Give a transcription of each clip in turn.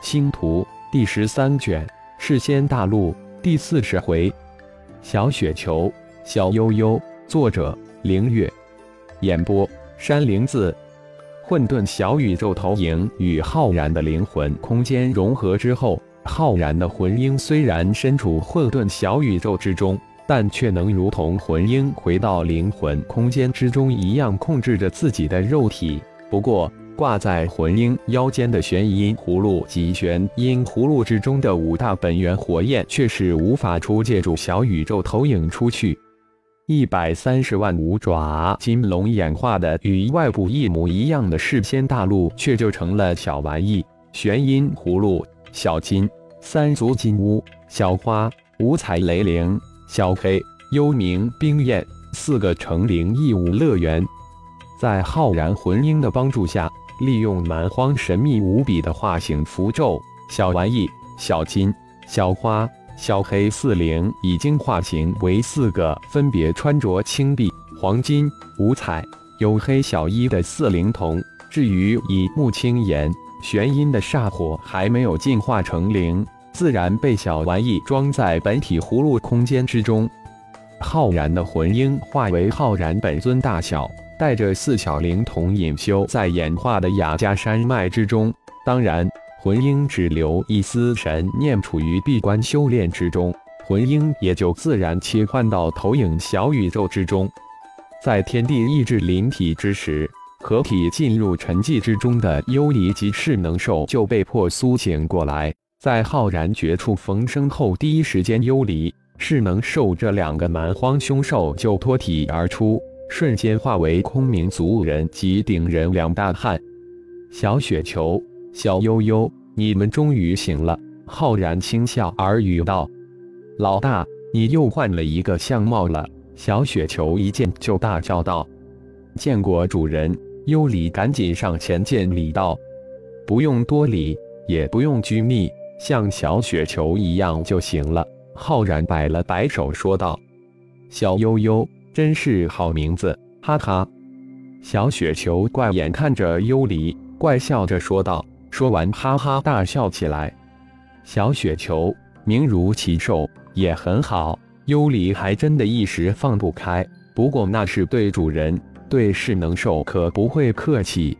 星图第十三卷，世仙大陆第四十回，小雪球，小悠悠。作者：凌月。演播：山灵子。混沌小宇宙投影与浩然的灵魂空间融合之后，浩然的魂婴虽然身处混沌小宇宙之中，但却能如同魂婴回到灵魂空间之中一样，控制着自己的肉体。不过，挂在魂婴腰间的玄阴葫芦及玄阴葫芦之中的五大本源火焰，却是无法出借助小宇宙投影出去。一百三十万五爪金龙演化的与外部一模一样的世仙大陆，却就成了小玩意。玄阴葫芦、小金、三足金乌、小花、五彩雷灵、小黑、幽冥冰焰四个成灵异物乐园，在浩然魂婴的帮助下。利用蛮荒神秘无比的化形符咒，小玩意、小金、小花、小黑四灵已经化形为四个分别穿着青碧、黄金、五彩、黝黑小衣的四灵童。至于以木青岩、玄阴的煞火还没有进化成灵，自然被小玩意装在本体葫芦空间之中。浩然的魂婴化为浩然本尊大小。带着四小灵童隐修在演化的雅加山脉之中，当然，魂婴只留一丝神念处于闭关修炼之中，魂婴也就自然切换到投影小宇宙之中。在天地意志临体之时，合体进入沉寂之中的幽离及势能兽就被迫苏醒过来。在浩然绝处逢生后，第一时间，幽离、势能兽这两个蛮荒凶兽就脱体而出。瞬间化为空明族人及顶人两大汉，小雪球、小悠悠，你们终于醒了。浩然轻笑而语道：“老大，你又换了一个相貌了。”小雪球一见就大叫道：“见过主人！”优里赶紧上前见礼道：“不用多礼，也不用拘密，像小雪球一样就行了。”浩然摆了摆手说道：“小悠悠。”真是好名字，哈哈！小雪球怪眼看着幽离，怪笑着说道。说完，哈哈大笑起来。小雪球名如其兽，也很好。幽离还真的一时放不开，不过那是对主人，对势能兽可不会客气。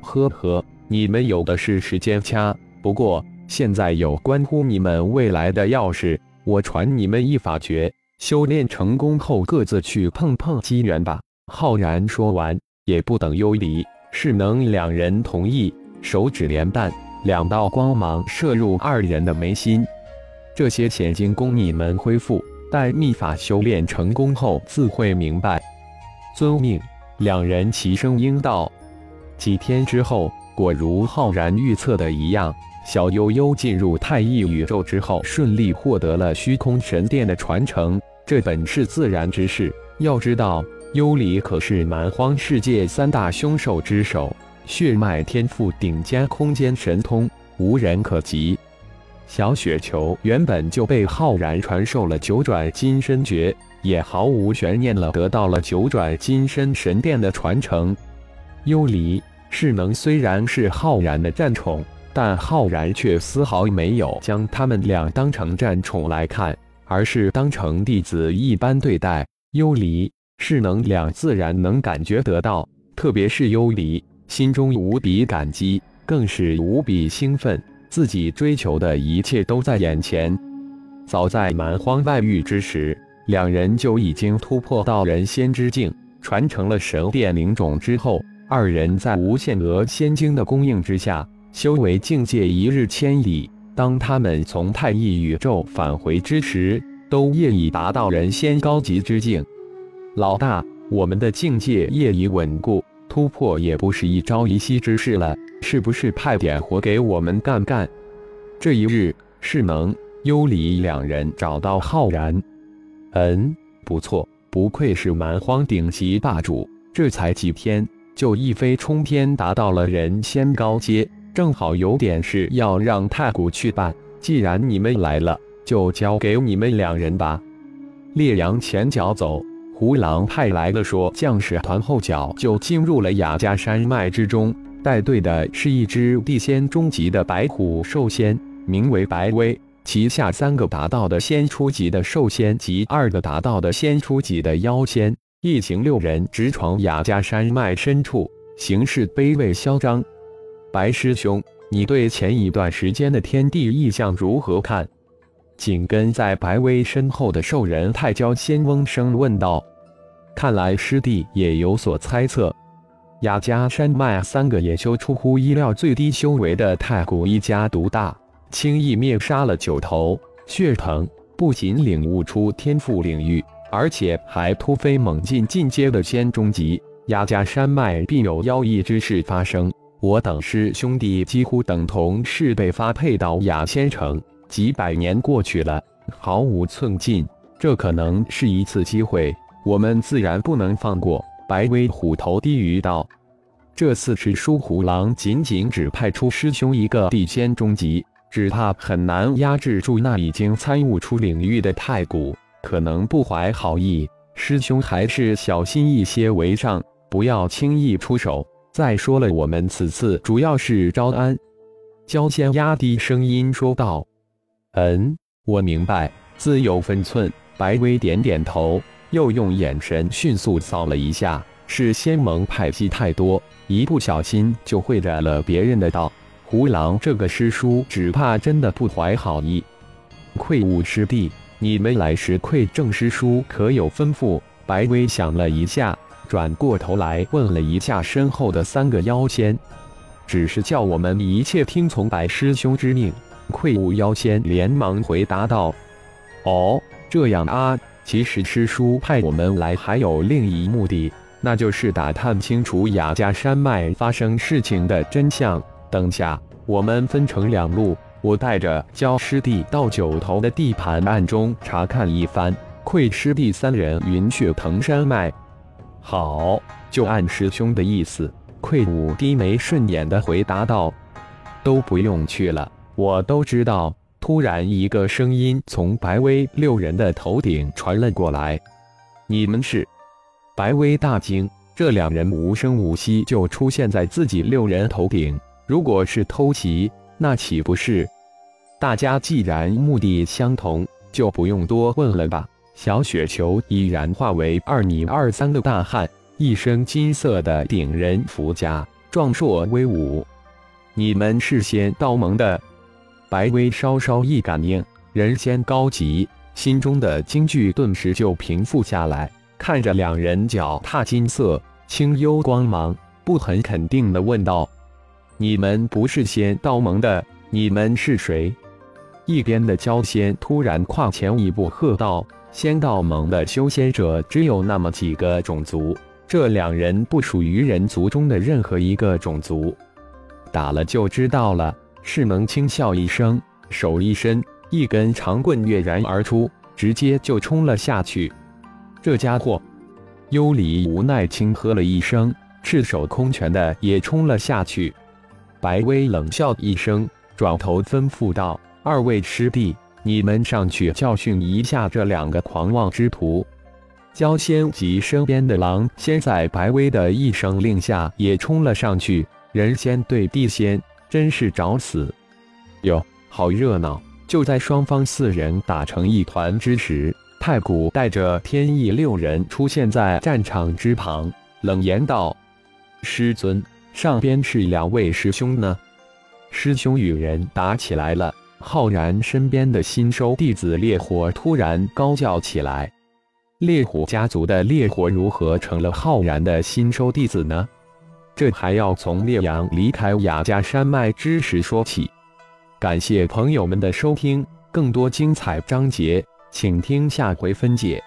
呵呵，你们有的是时间掐。不过现在有关乎你们未来的钥匙，我传你们一法诀。修炼成功后，各自去碰碰机缘吧。浩然说完，也不等幽离、势能两人同意，手指连弹，两道光芒射入二人的眉心。这些钱经供你们恢复，待秘法修炼成功后，自会明白。遵命。两人齐声应道。几天之后，果如浩然预测的一样。小悠悠进入太一宇宙之后，顺利获得了虚空神殿的传承，这本是自然之事。要知道，幽离可是蛮荒世界三大凶兽之首，血脉天赋顶尖空间神通，无人可及。小雪球原本就被浩然传授了九转金身诀，也毫无悬念了得到了九转金身神殿的传承。幽离势能虽然是浩然的战宠。但浩然却丝毫没有将他们俩当成战宠来看，而是当成弟子一般对待。幽离、势能两自然能感觉得到，特别是幽离，心中无比感激，更是无比兴奋。自己追求的一切都在眼前。早在蛮荒外域之时，两人就已经突破到人仙之境，传承了神殿灵种之后，二人在无限额仙经的供应之下。修为境界一日千里，当他们从太一宇宙返回之时，都业已达到人仙高级之境。老大，我们的境界业已稳固，突破也不是一朝一夕之事了，是不是派点活给我们干干？这一日，势能、幽离两人找到浩然。嗯，不错，不愧是蛮荒顶级霸主，这才几天就一飞冲天，达到了人仙高阶。正好有点事要让太古去办，既然你们来了，就交给你们两人吧。烈阳前脚走，胡狼派来的说将士团后脚就进入了雅加山脉之中。带队的是一只地仙中级的白虎兽仙，名为白威。旗下三个达到的仙初级的兽仙及二个达到的仙初级的妖仙，一行六人直闯雅加山脉深处，行事卑微嚣张。白师兄，你对前一段时间的天地异象如何看？紧跟在白威身后的兽人太娇仙翁声问道。看来师弟也有所猜测。雅加山脉三个野修出乎意料最低修为的太古一家独大。轻易灭杀了九头血藤，不仅领悟出天赋领域，而且还突飞猛进进阶的仙中级。雅加山脉必有妖异之事发生。我等师兄弟几乎等同是被发配到雅仙城，几百年过去了，毫无寸进。这可能是一次机会，我们自然不能放过。白威虎头低语道：“这次是书虎狼仅仅只派出师兄一个地仙中级。”只怕很难压制住那已经参悟出领域的太古，可能不怀好意。师兄还是小心一些为上，不要轻易出手。再说了，我们此次主要是招安。焦仙压低声音说道：“嗯，我明白，自有分寸。”白薇点点头，又用眼神迅速扫了一下，是仙盟派系太多，一不小心就会染了别人的道。胡狼这个师叔，只怕真的不怀好意。愧物师弟，你们来时馈郑师叔可有吩咐？白薇想了一下，转过头来问了一下身后的三个妖仙，只是叫我们一切听从白师兄之命。愧物妖仙连忙回答道：“哦，这样啊。其实师叔派我们来还有另一目的，那就是打探清楚雅加山脉发生事情的真相。”等下，我们分成两路，我带着焦师弟到九头的地盘暗中查看一番。愧师弟三人云血腾山脉。好，就按师兄的意思。愧武低眉顺眼的回答道：“都不用去了，我都知道。”突然，一个声音从白威六人的头顶传了过来：“你们是？”白威大惊，这两人无声无息就出现在自己六人头顶。如果是偷袭，那岂不是？大家既然目的相同，就不用多问了吧。小雪球已然化为二米二三的大汉，一身金色的顶人服甲，壮硕威武。你们是仙道盟的？白薇稍稍一感应，人仙高级，心中的惊惧顿时就平复下来，看着两人脚踏金色清幽光芒，不很肯定的问道。你们不是仙道盟的，你们是谁？一边的焦仙突然跨前一步喝道：“仙道盟的修仙者只有那么几个种族，这两人不属于人族中的任何一个种族。打了就知道了。”世能轻笑一声，手一伸，一根长棍跃然而出，直接就冲了下去。这家伙，幽离无奈轻喝了一声，赤手空拳的也冲了下去。白薇冷笑一声，转头吩咐道：“二位师弟，你们上去教训一下这两个狂妄之徒。”焦仙及身边的狼仙在白薇的一声令下，也冲了上去。人仙对地仙，真是找死！哟，好热闹！就在双方四人打成一团之时，太古带着天意六人出现在战场之旁，冷言道：“师尊。”上边是两位师兄呢，师兄与人打起来了。浩然身边的新收弟子烈火突然高叫起来：“烈火家族的烈火如何成了浩然的新收弟子呢？”这还要从烈阳离开雅家山脉之时说起。感谢朋友们的收听，更多精彩章节，请听下回分解。